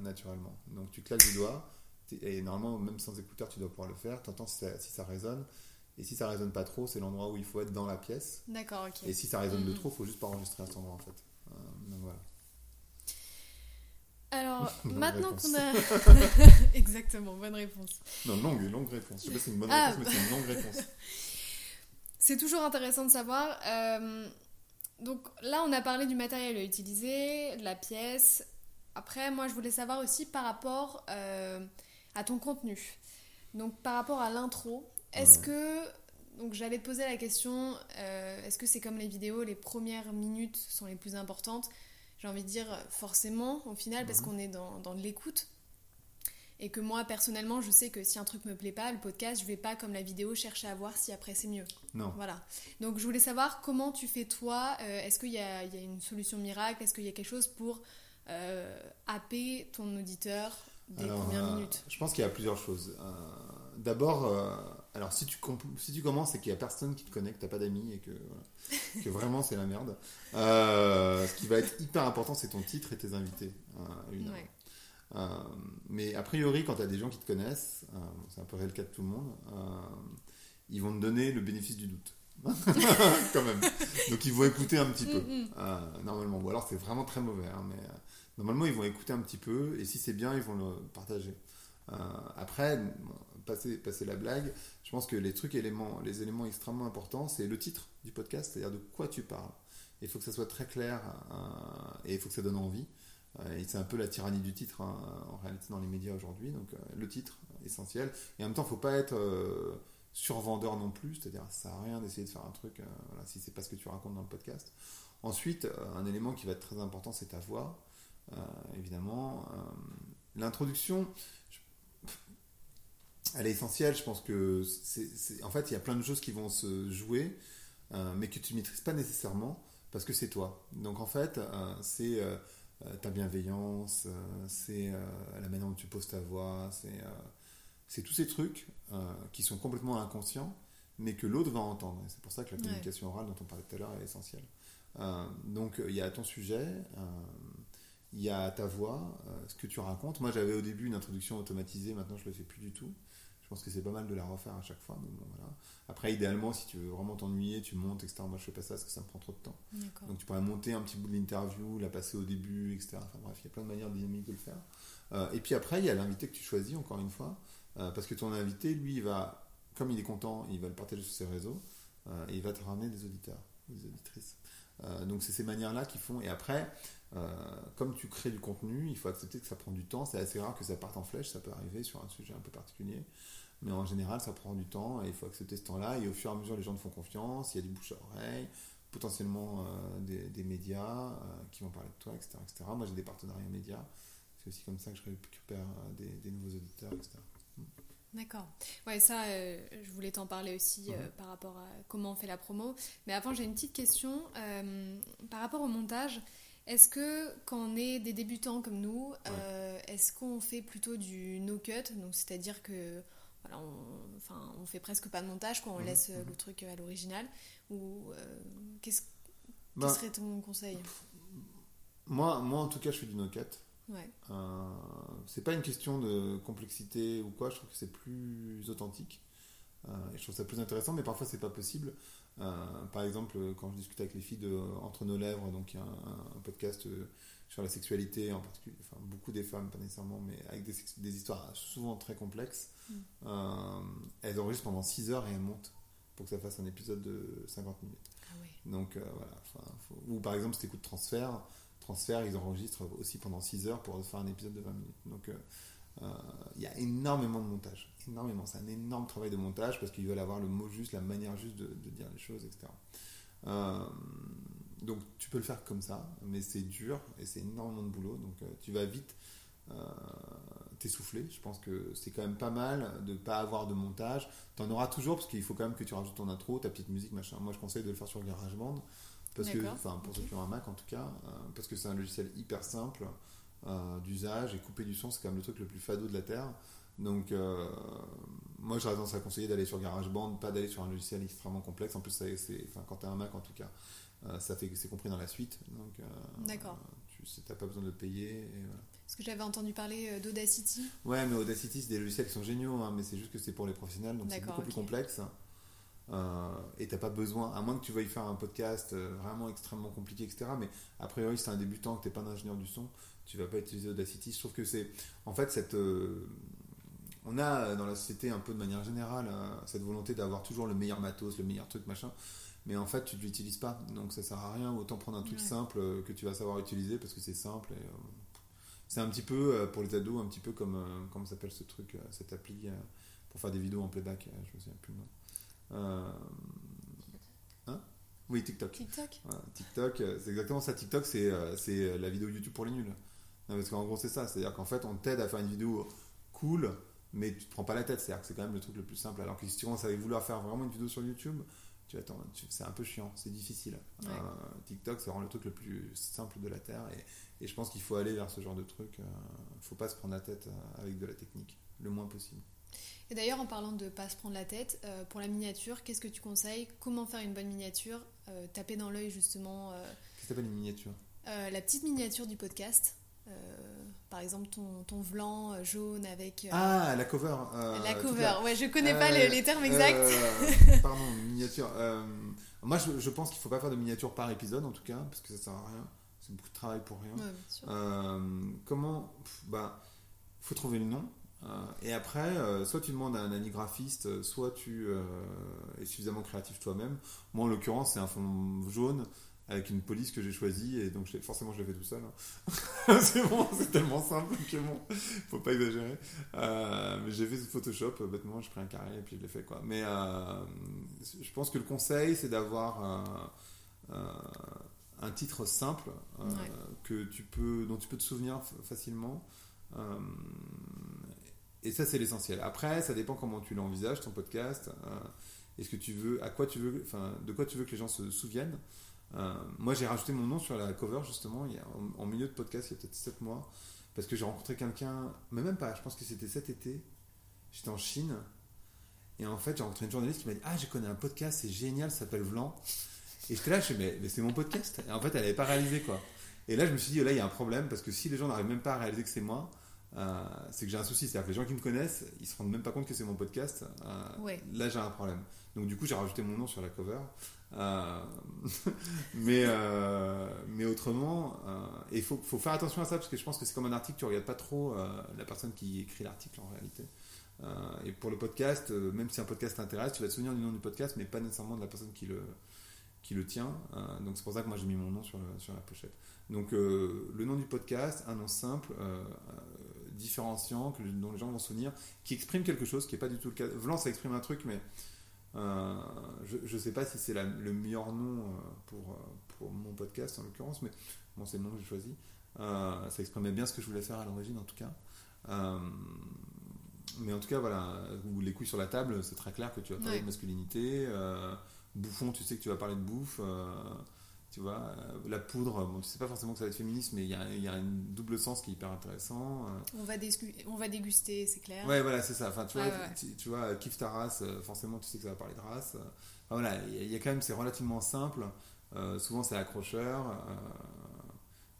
naturellement. Donc tu claques des doigts. Et normalement, même sans écouteur, tu dois pouvoir le faire. T'entends si ça, si ça résonne. Et si ça résonne pas trop, c'est l'endroit où il faut être dans la pièce. D'accord, ok. Et si ça résonne de mm-hmm. trop, il faut juste pas enregistrer à cet endroit en fait. donc voilà. Alors, maintenant qu'on a. Exactement, bonne réponse. Non, longue, longue réponse. Je sais pas si c'est une bonne ah. réponse, mais c'est une longue réponse. C'est toujours intéressant de savoir. Euh, donc là, on a parlé du matériel à utiliser, de la pièce. Après, moi, je voulais savoir aussi par rapport euh, à ton contenu. Donc, par rapport à l'intro, est-ce que. Donc, j'allais te poser la question euh, est-ce que c'est comme les vidéos, les premières minutes sont les plus importantes? J'ai envie de dire forcément au final parce mhm. qu'on est dans, dans de l'écoute. Et que moi personnellement je sais que si un truc me plaît pas le podcast je vais pas comme la vidéo chercher à voir si après c'est mieux. Non. Voilà. Donc je voulais savoir comment tu fais toi euh, est-ce qu'il y, y a, une solution miracle? Est-ce qu'il y a quelque chose pour euh, happer ton auditeur des premières euh, minutes? je pense qu'il y a plusieurs choses. D'abord alors, si tu, si tu commences et qu'il n'y a personne qui te connaît, que tu n'as pas d'amis et que, que vraiment c'est la merde, euh, ce qui va être hyper important, c'est ton titre et tes invités, hein, euh, mais a priori, quand tu as des gens qui te connaissent, euh, c'est un peu le cas de tout le monde, ils vont te donner le bénéfice du doute. quand même. Donc ils vont écouter un petit peu, mm, mm. normalement. Ou alors c'est vraiment très mauvais, hein, mais normalement ils vont écouter un petit peu et si c'est bien, ils vont le partager. après, passer, passer la blague, je pense que les trucs éléments, les éléments extrêmement importants, c'est le titre du podcast, c'est-à-dire de quoi tu parles. Il faut que ça soit très clair euh, et il faut que ça donne envie. Euh, et c'est un peu la tyrannie du titre hein, en réalité dans les médias aujourd'hui. Donc euh, le titre essentiel. Et en même temps, il ne faut pas être survendeur non plus, c'est-à-dire ça sert à rien d'essayer de faire un truc voilà, si c'est pas ce que tu racontes dans le podcast. Ensuite, un élément qui va être très important, c'est ta voix, évidemment. L'introduction, elle est essentielle. Je pense que c'est, en fait, il y a plein de choses qui vont se jouer, euh, mais que tu ne maîtrises pas nécessairement. parce que c'est toi. Donc en fait, euh, c'est euh, euh, ta bienveillance, c'est la manière dont tu poses ta voix, c'est tous ces trucs qui sont complètement inconscients, mais que l'autre va entendre. C'est pour ça que la communication orale dont on parlait tout à l'heure est essentielle. donc il y a ton sujet, il y a ta voix, ce que tu racontes. Moi j'avais au début une introduction automatisée, maintenant je ne le fais plus du tout. Pense que c'est pas mal de la refaire à chaque fois. Après, idéalement, si tu veux vraiment t'ennuyer, tu montes, etc. Moi, je fais pas ça parce que ça me prend trop de temps. Donc, tu pourrais monter un petit bout de l'interview, la passer au début, etc. Enfin bref, il y a plein de manières dynamiques de le faire. Euh, et puis après, il y a l'invité que tu choisis, encore une fois, euh, parce que ton invité, lui, il va, comme il est content, il va le partager sur ses réseaux euh, et il va te ramener des auditeurs, des auditrices. donc, c'est ces manières-là qui font. Et après, comme tu crées du contenu, il faut accepter que ça prend du temps. C'est assez rare que ça parte en flèche, ça peut arriver sur un sujet un peu particulier. Mais en général, ça prend du temps et il faut accepter ce temps-là. Et au fur et à mesure, les gens te font confiance. Il y a du bouche à oreille, potentiellement euh, des, médias euh, qui vont parler de toi, etc. etc. Moi, j'ai des partenariats médias. C'est aussi comme ça que je récupère euh, des, nouveaux auditeurs, etc. Mm. D'accord. Ouais, ça, je voulais t'en parler aussi par rapport à comment on fait la promo. Mais avant, j'ai une petite question. par rapport au montage, est-ce que quand on est des débutants comme nous, est-ce qu'on fait plutôt du no-cut? Donc, c'est-à-dire que on, enfin, on fait presque pas de montage, quand on mhm, laisse euh, le mhm. truc à l'original. Ou euh, qu'est-ce quel bah, serait ton conseil? moi, moi, en tout cas, je fais du no-cut. Ouais. Euh, c'est pas une question de complexité ou quoi, je trouve que c'est plus authentique. et je trouve ça plus intéressant, mais parfois c'est pas possible. par exemple, quand je discute avec les filles de Entre nos lèvres, donc il y a un, podcast sur la sexualité, en particulier, enfin beaucoup des femmes, pas nécessairement, mais avec des, des histoires souvent très complexes. Mm. Euh, elles enregistrent pendant 6 heures et elles montent pour que ça fasse un épisode de 50 minutes. Ah Donc euh, voilà. Ou par exemple, si tu écoutes Transfert, Transfert, ils enregistrent aussi pendant 6 heures pour faire un épisode de 20 minutes. Donc euh, il y a énormément de montage. Énormément. C'est un énorme travail de montage parce qu'ils veulent avoir le mot juste, la manière juste de, de dire les choses, etc. Donc tu peux le faire comme ça, mais c'est dur et c'est énormément de boulot. Donc euh, tu vas vite euh, t'essouffler. Je pense que c'est quand même pas mal de ne pas avoir de montage. Tu en auras toujours parce qu'il faut quand même que tu rajoutes ton intro, ta petite musique, machin. Moi je conseille de le faire sur GarageBand. Parce que, enfin, pour ceux qui ont un Mac en tout cas, euh, parce que c'est un logiciel hyper simple d'usage et couper du son, c'est quand même le truc le plus fado de la Terre. Donc, moi, j'aurais tendance à conseiller d'aller sur GarageBand, pas d'aller sur un logiciel extrêmement complexe. En plus, c'est, enfin, quand tu as un Mac en tout cas, euh, ça fait que c'est compris dans la suite. Donc, euh, D'accord. Tu n'as pas besoin de le payer. Et Parce que j'avais entendu parler euh, d'Audacity. Ouais, mais Audacity, c'est des logiciels qui sont géniaux, hein, mais c'est juste que c'est pour les professionnels, donc c'est beaucoup plus complexe. Euh, et t'as pas besoin, à moins que tu veuilles faire un podcast vraiment extrêmement compliqué, etc. Mais a priori, si t'es un débutant, que t'es pas un ingénieur du son, tu vas pas utiliser Audacity. Je trouve que c'est, en fait, cette, on a dans la société un peu de manière générale cette volonté d'avoir toujours le meilleur matos, le meilleur truc, machin mais en fait tu ne l'utilises pas. Donc ça sert à rien. Autant prendre un truc simple euh, que tu vas savoir utiliser parce que c'est simple et euh, c'est un petit peu euh, pour les ados un petit peu comme comment s'appelle ce truc cette appli pour faire des vidéos en playback je me souviens plus le nom. Hein? Oui TikTok. TikTok. TikTok c'est exactement ça. TikTok c'est la vidéo YouTube pour les nuls. Parce qu'en gros c'est ça. C'est à dire qu'en fait on t'aide à faire une vidéo cool mais tu te prends pas la tête. C'est à dire que c'est quand même le truc le plus simple. Alors que si tu commences à vouloir faire vraiment une vidéo sur YouTube c'est un peu chiant, c'est difficile. Euh, TikTok, c'est vraiment le truc le plus simple de la Terre et, je pense qu'il faut aller vers ce genre de truc. Il euh, ne faut pas se prendre la tête euh, avec de la technique, le moins possible. Et d'ailleurs, en parlant de pas se prendre la tête, pour la miniature, qu'est-ce que tu conseilles? Comment faire une bonne miniature? Taper dans l'œil justement. Qu'est-ce que s'appelle une miniature? La petite miniature du podcast. Par exemple, ton, ton blanc jaune avec. ah, la cover. la cover, ouais, je connais pas les, termes exacts. pardon, miniature. moi, je, je pense qu'il faut pas faire de miniature par épisode, en tout cas, parce que ça sert à rien. C'est beaucoup de travail pour rien. comment. Bah, faut trouver le nom. et après, soit tu demandes à un anigraphiste, soit tu es suffisamment créatif toi-même. Moi, en l'occurrence, c'est un fond jaune avec une police que j'ai choisie et donc forcément je l'ai fait tout seul. Hein. c'est bon, c'est tellement simple que bon, faut pas exagérer. Euh, mais j'ai fait ce Photoshop, bêtement, j'ai pris un carré et puis je l'ai fait quoi. Mais euh, je pense que le conseil c'est d'avoir un titre simple que tu peux, dont tu peux te souvenir facilement. Euh, et ça c'est l'essentiel. Après, ça dépend comment tu l'envisages ton podcast. Est-ce que tu veux, à quoi tu veux, enfin, de quoi tu veux que les gens se souviennent Euh, moi, j'ai rajouté mon nom sur la cover, justement, il y a, en, milieu de podcast, il y a peut-être 7 mois, parce que j'ai rencontré quelqu'un, mais même pas, je pense que c'était cet été, j'étais en Chine, et en fait, j'ai rencontré une journaliste qui m'a dit Ah, je connais un podcast, c'est génial, ça s'appelle Vlan. Et j'étais là, je me mais, c'est mon podcast. Et en fait, elle n'avait pas réalisé quoi. Et là, je me suis dit, là, il y a un problème, parce que si les gens n'arrivent même pas à réaliser que c'est moi, euh, c'est que j'ai un souci. C'est-à-dire que les gens qui me connaissent, ils se rendent même pas compte que c'est mon podcast. Euh, là, j'ai un problème. Donc, du coup, j'ai rajouté mon nom sur la cover. Euh, mais, mais autrement, il faut, faut, faire attention à ça parce que je pense que c'est comme un article, tu regardes pas trop la personne qui écrit l'article en réalité. et pour le podcast, même si un podcast t'intéresse, tu vas te souvenir du nom du podcast, mais pas nécessairement de la personne qui le, qui le tient. donc c'est pour ça que moi j'ai mis mon nom sur, sur la pochette. Donc le nom du podcast, un nom simple, différenciant, dont les gens vont se souvenir, qui exprime quelque chose qui n'est pas du tout le cas. Vlan, ça exprime un truc, mais euh, je ne sais pas si c'est le meilleur nom euh, pour, euh, pour mon podcast en l'occurrence, mais bon, c'est le nom que j'ai choisi. ça exprimait bien ce que je voulais faire à l'origine en tout cas. mais en tout cas, voilà, ou les couilles sur la table, c'est très clair que tu vas parler de masculinité. bouffon, tu sais que tu vas parler de bouffe tu vois, euh, la poudre, bon, tu sais pas forcément que ça va être féministe, mais il y a, y a un double sens qui est hyper intéressant. Euh. On va, on va déguster, c'est clair. Ouais, voilà, c'est ça. Enfin, tu, vois, Tu, vois, kiffe ta race, euh, forcément, tu sais que ça va parler de race. Enfin, voilà, il y, a quand même, c'est relativement simple. souvent, c'est accrocheur.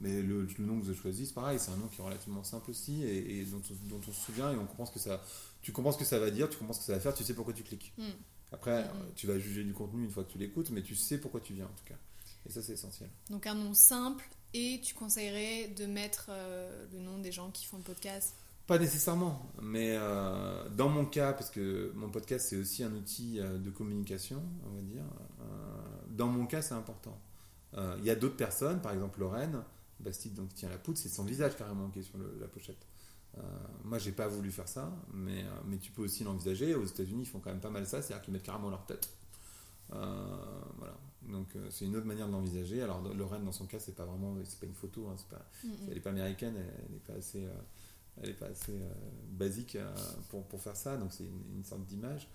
mais le, nom que vous avez choisi, c'est pareil, c'est un nom qui est relativement simple aussi et, dont, dont, on se souvient et on comprend ce que ça, tu comprends ce que ça va dire, tu comprends ce que ça va faire, tu sais pourquoi tu cliques. Hmm. Après, hmm, hmm. tu vas juger du contenu une fois que tu l'écoutes, mais tu sais pourquoi tu viens en tout cas. Et ça, c'est essentiel. Donc un nom simple et tu conseillerais de mettre euh, le nom des gens qui font le podcast? Pas nécessairement, mais euh, dans mon cas, parce que mon podcast c'est aussi un outil euh, de communication, on va dire, dans mon cas c'est important. Il y a d'autres personnes, par exemple Lorraine, Bastide donc, qui tient la poudre, c'est son visage carrément qui est sur la pochette. moi, j'ai pas voulu faire ça, mais, mais tu peux aussi l'envisager. Aux États-Unis, ils font quand même pas mal ça, c'est-à-dire qu'ils mettent carrément leur tête. Voilà. Donc euh, c'est une autre manière de l'envisager. Alors Lorraine dans son cas c'est pas vraiment c'est pas une photo, hein, pas, elle n'est pas américaine, elle n'est pas assez, euh, elle est pas assez euh, basique pour, pour, faire ça. Donc c'est une, sorte d'image.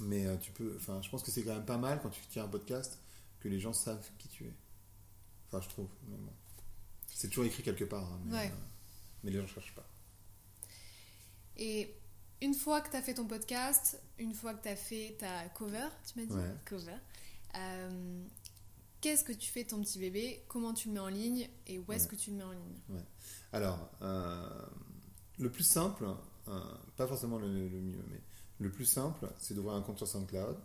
mais tu peux, enfin je pense que c'est quand même pas mal quand tu tiens un podcast que les gens savent qui tu es. Enfin je trouve. C'est toujours écrit quelque part, hein, mais, mais les gens ne cherchent pas. Et une fois que tu as fait ton podcast, une fois que tu as fait ta cover, tu m'as dit cover, euh, qu'est-ce que tu fais ton petit bébé? Comment tu le mets en ligne? Et où est-ce que tu le mets en ligne? Alors, euh, le plus simple, euh, pas forcément le, mieux, mais le plus simple, c'est d'ouvrir un compte sur SoundCloud.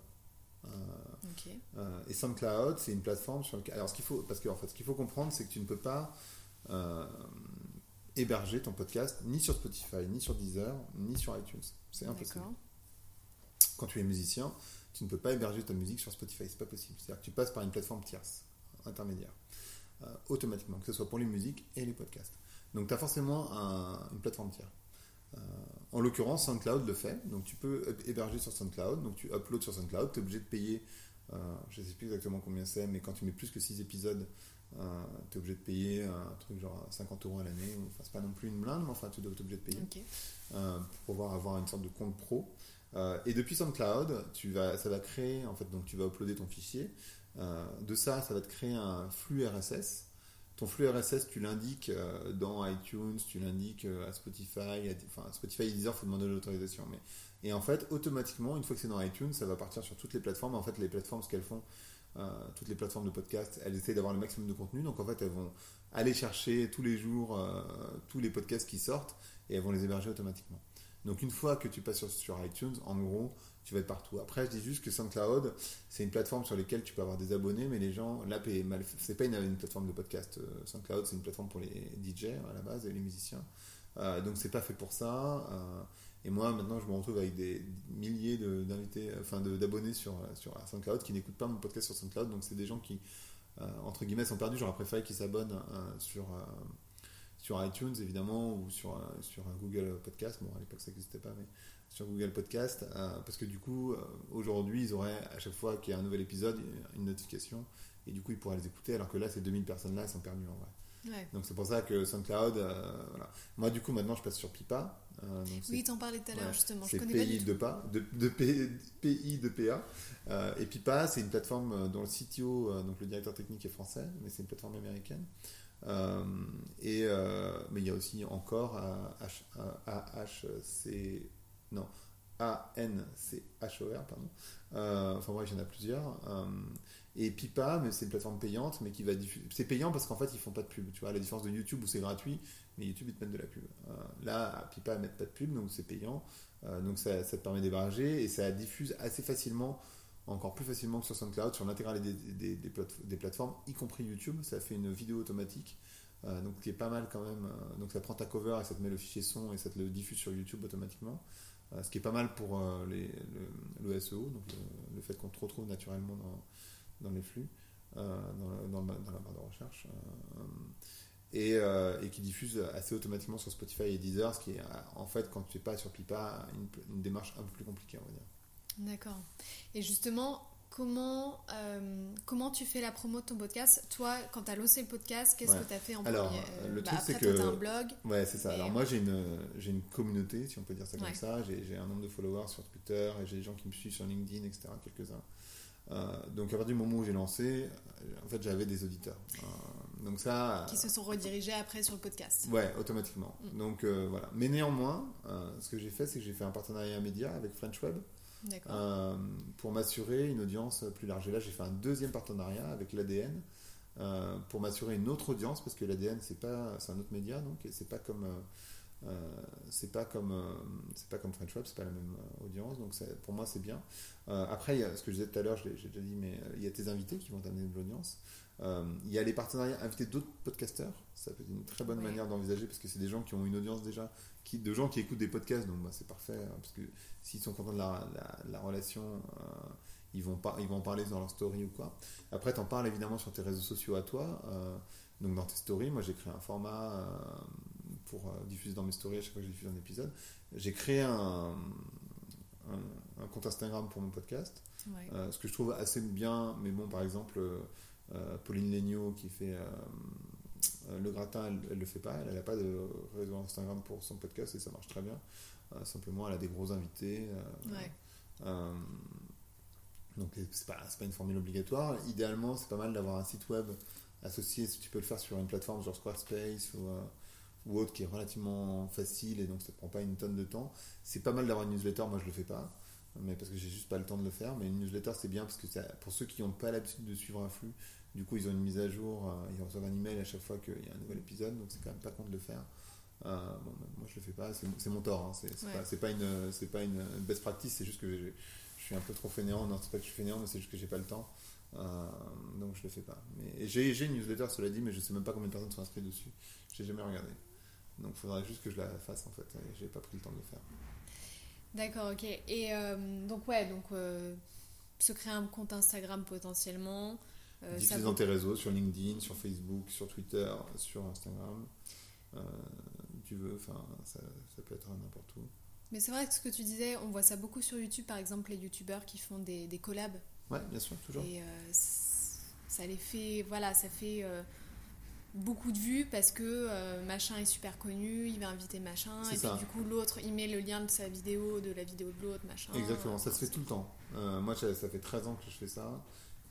et SoundCloud, c'est une plateforme sur laquelle. Alors, ce qu'il faut, parce que en fait, ce qu'il faut comprendre, c'est que tu ne peux pas héberger ton podcast ni sur Spotify, ni sur Deezer, ni sur iTunes. C'est impossible. Quand tu es musicien, tu ne peux pas héberger ta musique sur Spotify, c'est pas possible. C'est-à-dire que tu passes par une plateforme tierce, intermédiaire, euh, automatiquement, que ce soit pour les musiques et les podcasts. Donc tu as forcément une plateforme tierce. Euh, en l'occurrence, SoundCloud le fait, donc tu peux héberger sur SoundCloud, donc tu uploads sur SoundCloud, tu es obligé de payer, euh, je ne sais plus exactement combien c'est, mais quand tu mets plus que 6 épisodes, tu es obligé de payer un truc genre 50 euros à l'année. Enfin, c'est pas non plus une blinde, mais enfin, tu dois être obligé de payer euh, pour pouvoir avoir une sorte de compte pro. Euh, et depuis SoundCloud, tu vas, ça va créer, en fait, donc tu vas uploader ton fichier. de ça, ça va te créer un flux RSS. Ton flux RSS, tu l'indiques dans iTunes, tu l'indiques à Spotify. enfin, Spotify et Deezer, il faut demander l'autorisation. Mais... Et en fait, automatiquement, une fois que c'est dans iTunes, ça va partir sur toutes les plateformes. En fait, les plateformes, ce qu'elles font, euh, toutes les plateformes de podcast, elles essaient d'avoir le maximum de contenu. Donc en fait, elles vont aller chercher tous les jours euh, tous les podcasts qui sortent et elles vont les héberger automatiquement. Donc une fois que tu passes sur, iTunes, en gros, tu vas être partout. Après, je dis juste que SoundCloud, c'est une plateforme sur laquelle tu peux avoir des abonnés, mais les gens, là, c'est pas une, plateforme de podcast. Euh, SoundCloud, c'est une plateforme pour les DJ à la base et les musiciens. donc c'est pas fait pour ça. Et moi, maintenant, je me retrouve avec des milliers d'invités, enfin d'abonnés sur, sur SoundCloud qui n'écoutent pas mon podcast sur SoundCloud. Donc, c'est des gens qui, euh, entre guillemets, sont perdus. J'aurais préféré qu'ils s'abonnent euh, sur, euh, sur iTunes, évidemment, ou sur, sur Google Podcast. Bon, à l'époque, ça n'existait pas, mais sur Google Podcast. parce que du coup, aujourd'hui, ils auraient, à chaque fois qu'il y a un nouvel épisode, une notification. Et du coup, ils pourraient les écouter. Alors que là, ces 2000 personnes-là, elles sont perdues en vrai. Ouais. Donc c'est pour ça que SoundCloud, voilà. Moi du coup maintenant je passe sur Pipa. Euh, Oui, t'en parlais tout à l'heure, justement. Je c'est connais PI de pas, de, de P- PI de PA. Euh, et Pipa, c'est une plateforme euh, dont le CTO, euh, donc le directeur technique est français, mais c'est une plateforme américaine. Euh, et, mais il y a aussi encore euh, H, AHC, non, ANCHOR, pardon. Enfin bref, il y en a plusieurs. Et Pipa, mais c'est une plateforme payante, mais qui va diffuser. C'est payant parce qu'en fait, ils font pas de pub. Tu vois, à la différence de YouTube où c'est gratuit, mais YouTube, ils te mettent de la pub. Euh, là, Pipa, ils mettent pas de pub, donc c'est payant. Euh, donc ça, te permet d'héberger et ça diffuse assez facilement, encore plus facilement que sur SoundCloud, sur l'intégralité des, des, des, plate- des plateformes, y compris YouTube. Ça fait une vidéo automatique, euh, donc qui est pas mal quand même. Euh, donc ça prend ta cover et ça te met le fichier son et ça te le diffuse sur YouTube automatiquement. Ce qui est pas mal pour les, le, le SEO, donc le, fait qu'on te retrouve naturellement dans, les flux, dans la barre de recherche. Euh, et, euh, et qui diffuse assez automatiquement sur Spotify et Deezer, ce qui est euh, en fait quand tu n'es pas sur Pipa une, une démarche un peu plus compliquée on va dire. D'accord. Et justement, comment, euh, comment tu fais la promo de ton podcast? Toi, quand tu as lancé le podcast, qu'est-ce Ouais. que tu as fait en Alors, premier? le bah, truc, c'est Après, toi, que- t'as un blog. Ouais c'est ça. Alors moi j'ai une, j'ai une communauté si on peut dire ça comme Ouais. ça. J'ai, un nombre de followers sur Twitter et j'ai des gens qui me suivent sur LinkedIn etc. Quelques-uns. Euh, donc à partir du moment où j'ai lancé, en fait j'avais des auditeurs. Donc ça. qui se sont redirigés après sur le podcast. Ouais, automatiquement. Mm. Donc euh, voilà. Mais néanmoins, euh, ce que j'ai fait, c'est que j'ai fait un partenariat média avec French Web euh, pour m'assurer une audience plus large. Et là, j'ai fait un deuxième partenariat avec l'ADN pour m'assurer une autre audience parce que l'ADN, c'est pas, c'est un autre média, donc et c'est pas comme, euh, c'est pas comme, euh, c'est pas comme French Web, c'est pas la même euh, audience. Donc pour moi, c'est bien. Après, il y a ce que je disais tout à l'heure, je l'ai- j'ai déjà dit, mais il y a tes invités qui vont t'amener de l'audience. Euh, il y a les partenariats, inviter d'autres podcasteurs. Ça peut être une très bonne manière d'envisager parce que c'est des gens qui ont une audience déjà, qui, de gens qui écoutent des podcasts, donc bah, c'est parfait hein, parce que s'ils sont contents de la, la- la relation, euh, ils, vont pas, ils vont en parler dans leur story ou quoi. Après, tu en parles évidemment sur tes réseaux sociaux à toi. euh, donc dans tes stories, moi j'ai créé un format pour diffuser dans mes stories à chaque fois que je diffuse un épisode. J'ai créé un, un- un compte Instagram pour mon podcast. Ce que je trouve assez bien, mais bon, par exemple, Pauline Legnaud qui fait euh, euh, le gratin, elle, elle le fait pas, elle n'a pas de réseau Instagram pour son podcast et ça marche très bien. Euh, simplement, elle a des gros invités. euh, Ouais. euh, donc, c'est pas, pas une formule obligatoire. Idéalement, c'est pas mal d'avoir un site web associé, si tu peux le faire sur une plateforme genre Squarespace ou, euh, ou autre qui est relativement facile et donc ça ne prend pas une tonne de temps. C'est pas mal d'avoir une newsletter, moi je le fais pas, mais parce que j'ai juste pas le temps de le faire. Mais une newsletter c'est bien parce que ça- pour ceux qui n'ont pas l'habitude de suivre un flux, du coup ils ont une mise à jour, euh, ils reçoivent un email à chaque fois qu'il y a un nouvel épisode, donc c'est quand même pas con de le faire. Euh, bon, moi je le fais pas, c'est mon tort, hein. c'est Ouais. pas, une, c'est pas une best practice, c'est juste que je suis un peu trop fainéant, non c'est pas que je suis fainéant, mais c'est juste que j'ai pas le temps. Euh, donc je le fais pas. Mais j'ai une newsletter, cela dit, mais je sais même pas combien de personnes sont inscrites dessus. J'ai jamais regardé. Donc il faudrait juste que je la fasse en fait. J'ai pas pris le temps de le faire. D'accord, ok. Et euh, donc, ouais, donc euh, se créer un compte Instagram potentiellement. Euh, ça Diffuser dans tes réseaux, sur LinkedIn, sur Facebook, sur Twitter, sur Instagram. Euh, tu veux, enfin, ça, ça peut être n'importe où. Mais c'est vrai que ce que tu disais, on voit ça beaucoup sur YouTube, par exemple, les youtubeurs qui font des, des collabs. Ouais, bien sûr, toujours. Et euh, ça les fait, voilà, ça fait euh, beaucoup de vues parce que machin est super connu, il va inviter machin, et ça. puis du coup l'autre il met le lien de sa vidéo, de la vidéo de l'autre, machin. Exactement, ça se fait tout le temps. Moi, ça ça fait 13 ans que je fais ça.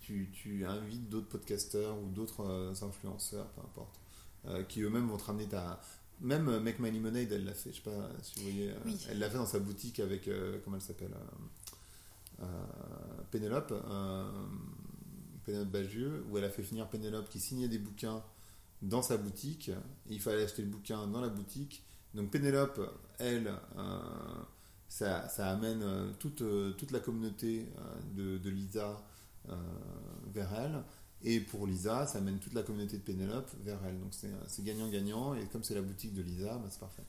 Tu, tu invites d'autres podcasteurs ou d'autres euh, influenceurs, peu importe, euh, qui eux-mêmes vont te ramener ta. Même euh, Make My Lemonade, elle l'a fait, je sais pas si vous voyez, Oui. elle l'a fait dans sa boutique avec, euh, comment elle s'appelle euh, Pénélope, Pénélope Bagieux, où elle a fait finir Pénélope qui signait des bouquins dans sa boutique. Il fallait acheter le bouquin dans la boutique. Donc Pénélope, elle, ça, ça amène toute, toute la communauté de, de Lisa vers elle. Et pour Lisa, ça amène toute la communauté de Pénélope vers elle. Donc c'est gagnant-gagnant. Et comme c'est la boutique de Lisa, bah, c'est parfait.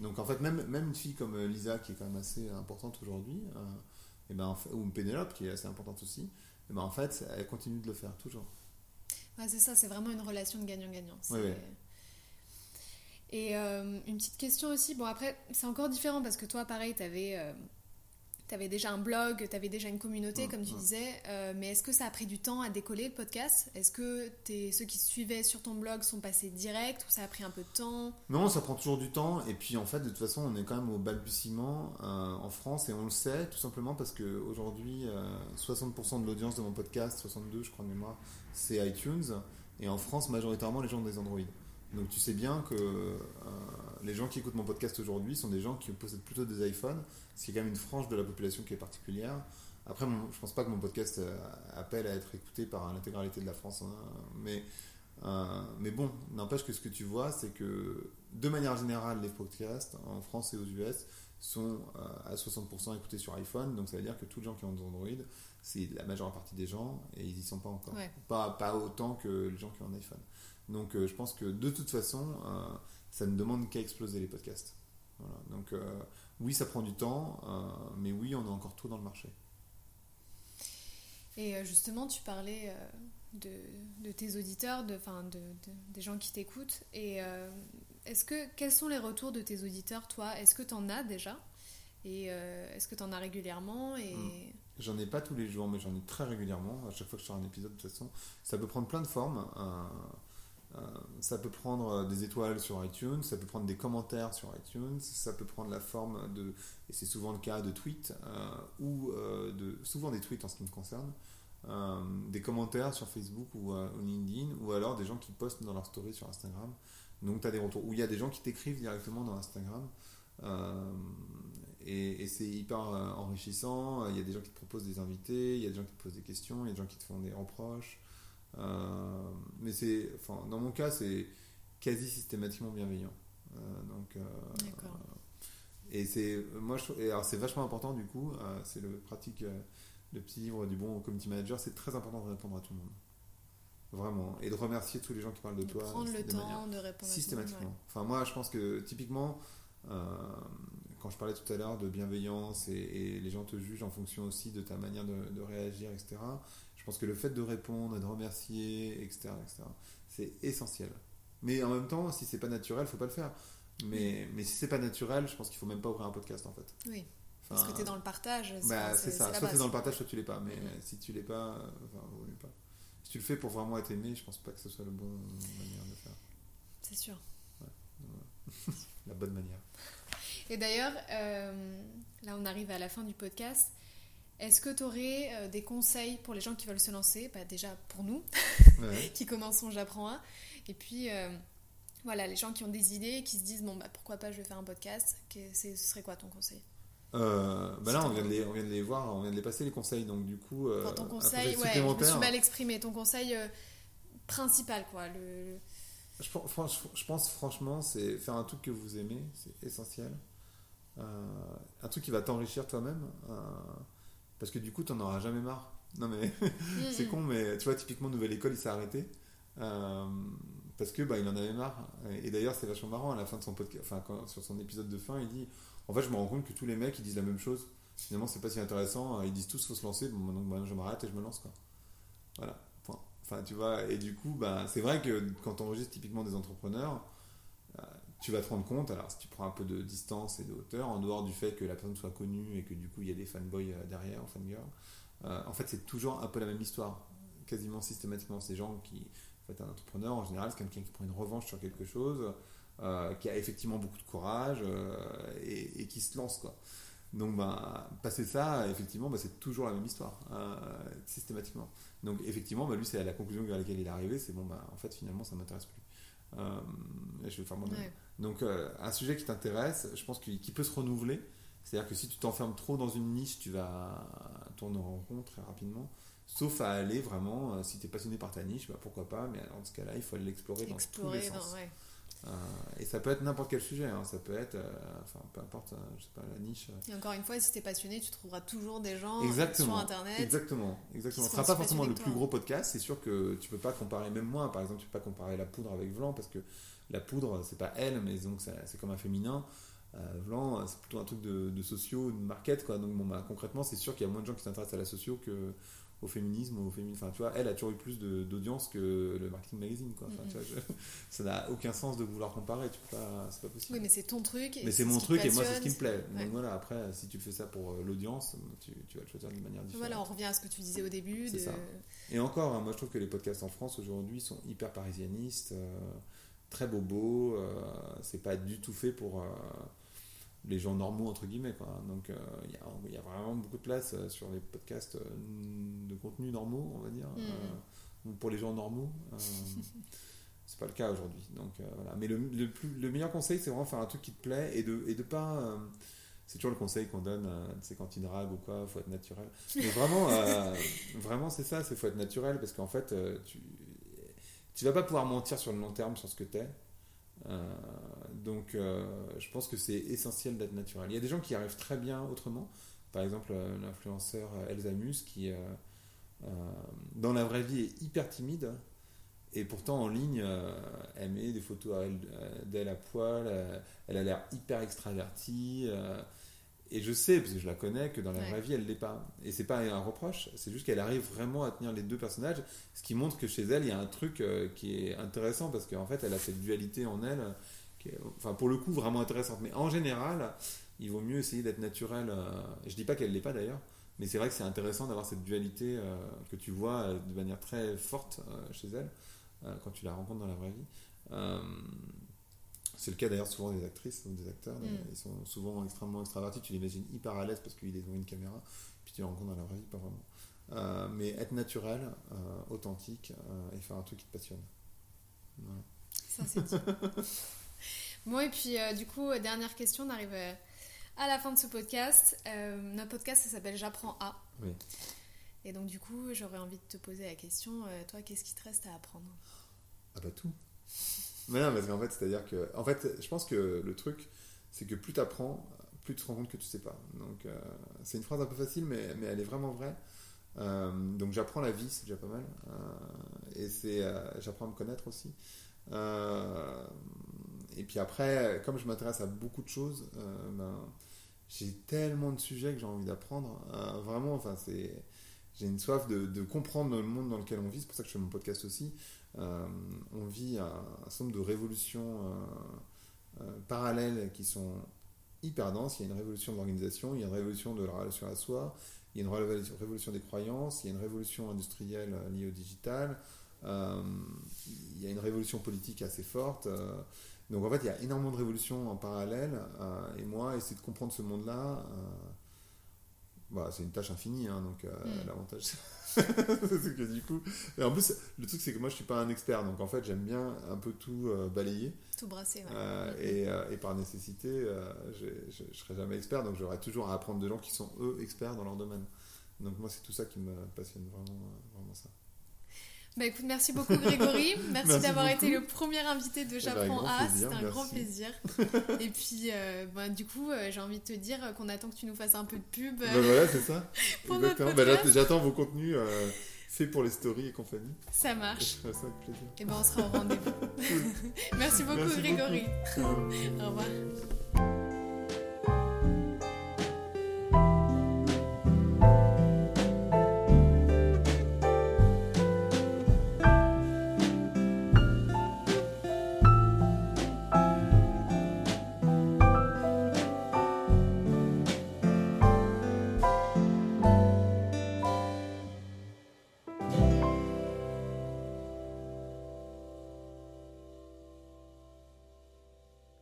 Donc en fait, même, même une fille comme euh, Lisa, qui est quand même assez importante aujourd'hui, euh, et ben, ou Pénélope, qui est assez importante aussi, et ben, en fait, elle continue de le faire toujours. Ouais, c'est ça, c'est vraiment une relation de gagnant-gagnant. Ouais, ouais. Et euh, une petite question aussi, bon après c'est encore différent parce que toi pareil, tu avais, tu avais déjà un blog, tu avais déjà une communauté, Mm, comme tu mm. disais, euh, mais est-ce que ça a pris du temps à décoller le podcast? Est-ce que tes- ceux qui suivaient sur ton blog sont passés direct ou ça a pris un peu de temps? Non, ça prend toujours du temps. Et puis en fait, de toute façon, on est quand même au balbutiement euh, en France et on le sait tout simplement parce qu'aujourd'hui, 60% de l'audience de mon podcast, 62 je crois de mémoire, c'est iTunes. Et en France, majoritairement, les gens ont des Android. Donc tu sais bien que euh, les gens qui écoutent mon podcast aujourd'hui sont des gens qui possèdent plutôt des iPhones, ce qui est quand même une frange de la population qui est particulière. Après, mon- je pense pas que mon podcast euh, appelle à être écouté par l'intégralité de la France, hein, mais euh, mais bon, n'empêche que ce que tu vois, c'est que de manière générale, les podcasts en France et aux US sont à 60% écoutés sur iPhone. Donc ça veut dire que tous les gens qui ont des Android, c'est la majeure partie des gens et ils y sont pas encore. Ouais. Pas, pas autant que les gens qui ont un iPhone. Donc euh, je pense que de toute façon, euh, ça ne demande qu'à exploser les podcasts. Voilà. Donc euh, oui, ça prend du temps, mais oui, on est encore tôt dans le marché. Et justement, tu parlais de, de tes auditeurs, de, enfin, de, de- des gens qui t'écoutent. Et est-ce que quels sont les retours de tes auditeurs, toi? Est-ce que tu en as déjà? Et euh, est-ce que tu en as régulièrement Et Mm. J'en ai pas tous les jours, mais j'en ai très régulièrement. À chaque fois que je sors un épisode, de toute façon, ça peut prendre plein de formes. Euh, euh, ça peut prendre des étoiles sur iTunes, ça peut prendre des commentaires sur iTunes, ça peut prendre la forme de, et c'est souvent le cas de tweets, ou de, souvent des tweets en ce qui me concerne, des commentaires sur Facebook ou, ou LinkedIn, ou alors des gens qui postent dans leur story sur Instagram. Donc tu as des retours, ou il y a des gens qui t'écrivent directement dans Instagram. Et, et c'est hyper euh, enrichissant. Il y a des gens qui te proposent des invités, il y a des gens qui te posent des questions, il y a des gens qui te font des reproches. Euh, mais c'est, enfin, dans mon cas, c'est quasi systématiquement bienveillant. Euh, donc, euh, et c'est, moi, je, et alors c'est vachement important du coup. c'est le pratique, le petit livre du bon community manager. C'est très important de répondre à tout le monde, vraiment, et de remercier tous les gens qui parlent de, de toi. prendre le temps de répondre à tout le monde, Systématiquement. ouais. Enfin, moi, je pense que typiquement, euh, quand je parlais tout à l'heure de bienveillance et, et les gens te jugent en fonction aussi de ta manière de, de réagir, etc., je pense que le fait de répondre et de remercier, etc., etc., c'est essentiel. Mais en même temps, si c'est pas naturel, faut pas le faire. Mais, mais si c'est pas naturel, je pense qu'il faut même pas ouvrir un podcast en fait. Oui, parce Enfin, que tu es dans le partage. bah, c'est ça. la Soit tu es dans le partage, soit tu l'es pas. Mais si tu l'es pas, euh, enfin, vaut mieux pas. Si tu le fais pour vraiment être aimé, je pense pas que ce soit la bonne manière de faire. C'est sûr. La bonne manière. Et d'ailleurs, euh, là on arrive à la fin du podcast. Est-ce que tu aurais des conseils pour les gens qui veulent se lancer? Bah, Déjà pour nous, Ouais. qui commençons J'apprends un. Et puis, euh, voilà, les gens qui ont des idées, qui se disent, bon, bah, pourquoi pas je vais faire un podcast Ce serait quoi ton conseil? Euh, bah là, on vient, de les, on vient de les voir, on vient de les passer les conseils, donc du coup, euh, Enfin, ton conseil, ouais, je me suis mal exprimée. Ton conseil euh, principal, quoi. Le... Je pense franchement, c'est faire un truc que vous aimez, c'est essentiel. Euh, un truc qui va t'enrichir toi-même, euh, parce que du coup, t'en auras jamais marre. Non mais c'est con, mais tu vois, typiquement, Nouvelle École, il s'est arrêté. euh, parce que bah, il en avait marre. Et d'ailleurs, c'est vachement marrant à la fin de son podcast, enfin, quand- sur son épisode de fin, il dit En fait, je me rends compte que tous les mecs, ils disent la même chose. Finalement, c'est pas si intéressant. Ils disent tous faut se lancer. Bon, donc, bah, je m'arrête et je me lance, quoi. Voilà. Enfin, tu vois, et du coup, bah, c'est vrai que quand on enregistre typiquement des entrepreneurs, tu vas te rendre compte, alors si tu prends un peu de distance et de hauteur, en dehors du fait que la personne soit connue et que du coup il y a des fanboys euh, derrière, ou fangirls, euh, en fait c'est toujours un peu la même histoire, quasiment systématiquement. Ces gens qui, en fait, un entrepreneur en général, c'est quelqu'un qui prend une revanche sur quelque chose, euh, qui a effectivement beaucoup de courage euh, et, qui se lance, quoi. Donc, bah, passer ça, effectivement, bah, c'est toujours la même histoire, euh, systématiquement. Donc, effectivement, bah, lui, c'est la conclusion vers laquelle il est arrivé c'est bon, bah, en fait, finalement, ça m'intéresse plus. Euh, et je vais faire moi-même. Ouais. Donc, euh, un sujet qui t'intéresse, je pense qu'il qui peut se renouveler. C'est-à-dire que si tu t'enfermes trop dans une niche, tu vas tourner en rond très rapidement. Sauf à aller vraiment, euh, si tu es passionné par ta niche, bah, pourquoi pas, mais alors, dans ce cas-là, il faut aller l'explorer dans tous les sens. dans- ouais. Euh, et ça peut être n'importe quel sujet, hein. ça peut être, euh, enfin, peu importe, euh, je sais pas, la niche. Et encore une fois, si t'es passionné, tu trouveras toujours des gens Exactement. sur Internet. Exactement, exactement. Ce sera pas forcément le plus gros podcast. C'est sûr que tu peux pas comparer, même moi, par exemple, tu peux pas comparer la poudre avec Vlan parce que la poudre, c'est pas elle, mais donc c'est comme un féminin. Vlan, c'est plutôt un truc de, de sociaux, de market, quoi. Donc bon, bah, concrètement, c'est sûr qu'il y a moins de gens qui s'intéressent à la socio que au féminisme, au féminisme. Enfin, tu vois, elle a toujours eu plus d'audience que le marketing magazine, quoi. Enfin, tu vois, je- ça n'a aucun sens de vouloir comparer. Tu peux pas, c'est pas possible. Oui, mais c'est ton truc. et Mais c'est ce mon truc et moi c'est ce qui me plaît. Ouais. Donc voilà, après, si tu fais ça pour euh, l'audience, tu, tu vas le choisir d'une manière différente. Voilà, on revient à ce que tu disais au début. C'est de- ça. Et encore, hein, moi je trouve que les podcasts en France aujourd'hui sont hyper parisianistes, euh, très bobos. euh, c'est pas du tout fait pour euh, les gens normaux, entre guillemets. Quoi. Donc euh, il y, a, il y a vraiment beaucoup de place euh, sur les podcasts euh, de contenu normaux, on va dire, euh, ou pour les gens normaux. c'est pas le cas aujourd'hui. Donc voilà. Mais le, le plus, le meilleur conseil, c'est vraiment faire un truc qui te plaît et de, et de pas. c'est toujours le conseil qu'on donne, c'est quand tu dragues ou quoi, faut être naturel. Mais vraiment, euh, vraiment c'est ça, c'est faut être naturel parce qu'en fait, tu, tu vas pas pouvoir mentir sur le long terme sur ce que t'es. Euh, donc, euh, je pense que c'est essentiel d'être naturel. Il y a des gens qui arrivent très bien autrement. Par exemple, euh, l'influenceur euh, Elsa Mus qui, dans la vraie vie, est hyper timide. Et pourtant, en ligne, elle met des photos d'elle à poil. elle a l'air hyper extravertie. et je sais, parce que je la connais, que dans la Ouais. vraie vie, elle l'est pas. Et c'est pas un reproche, c'est juste qu'elle arrive vraiment à tenir les deux personnages, ce qui montre que chez elle, il y a un truc qui est intéressant, parce qu'en fait, elle a cette dualité en elle, qui est, enfin, pour le coup, vraiment intéressante. Mais en général, il vaut mieux essayer d'être naturel. euh, je dis pas qu'elle l'est pas d'ailleurs, mais c'est vrai que c'est intéressant d'avoir cette dualité euh, que tu vois euh, de manière très forte chez elle, quand tu la rencontres dans la vraie vie. C'est le cas d'ailleurs souvent des actrices ou des acteurs. Mm. Ils sont souvent extrêmement extravertis. Tu l'imagines hyper à l'aise parce qu'ils ont une caméra. Puis tu les rencontres dans la vraie vie, pas vraiment. Euh, mais être naturel, euh, authentique euh, et faire un truc qui te passionne. Voilà. Ça, c'est. bon, et puis, euh, du coup, dernière question, on arrive euh, à la fin de ce podcast. Euh, notre podcast, ça s'appelle J'apprends à. Oui. Et donc, du coup, j'aurais envie de te poser la question euh, toi, qu'est-ce qui te reste à apprendre? Ah bah tout. Mais non, parce qu'en fait, c'est-à-dire que. En fait, je pense que le truc, c'est que plus tu apprends, plus tu te rends compte que tu sais pas. Donc, c'est une phrase un peu facile, mais, mais elle est vraiment vraie. Donc, j'apprends la vie, c'est déjà pas mal. Et c'est, j'apprends à me connaître aussi. Euh, et puis après, comme je m'intéresse à beaucoup de choses, euh, ben, j'ai tellement de sujets que j'ai envie d'apprendre. Euh, vraiment, enfin, c'est. J'ai une soif de, comprendre le monde dans lequel on vit, c'est pour ça que je fais mon podcast aussi. Euh, on vit un, un certain de révolutions parallèles qui sont hyper denses. Il y a une révolution de l'organisation, il y a une révolution de la relation à soi, il y a une révolution, des croyances, il y a une révolution industrielle liée au digital, il y a une révolution politique assez forte. Donc en fait, il y a énormément de révolutions en parallèle. euh, et moi, essayer de comprendre ce monde-là, euh, bah, c'est une tâche infinie. hein, donc euh, Mm. l'avantage, c'est que du coup. Et en plus, le truc, c'est que moi, je suis pas un expert. Donc en fait, j'aime bien un peu tout balayer. Tout brasser, ouais. Et, et par nécessité, je ne serai jamais expert. Donc j'aurai toujours à apprendre de gens qui sont, eux, experts dans leur domaine. Donc moi, c'est tout ça qui me passionne vraiment, vraiment ça. Bah écoute, merci beaucoup Grégory. Merci, Merci d'avoir été le premier invité de ben, avec J'apprends plaisir, C'était un merci. grand plaisir. Et puis, euh, bah, du coup, euh, j'ai envie de te dire qu'on attend que tu nous fasses un peu de pub. Ben voilà, c'est ça. Pour notre Exactement. Ben, J'attends vos contenus euh, faits pour les stories et compagnie. Ça marche. ça avec plaisir. Et ben on sera au rendez-vous. merci beaucoup Merci Grégory. beaucoup. Au revoir.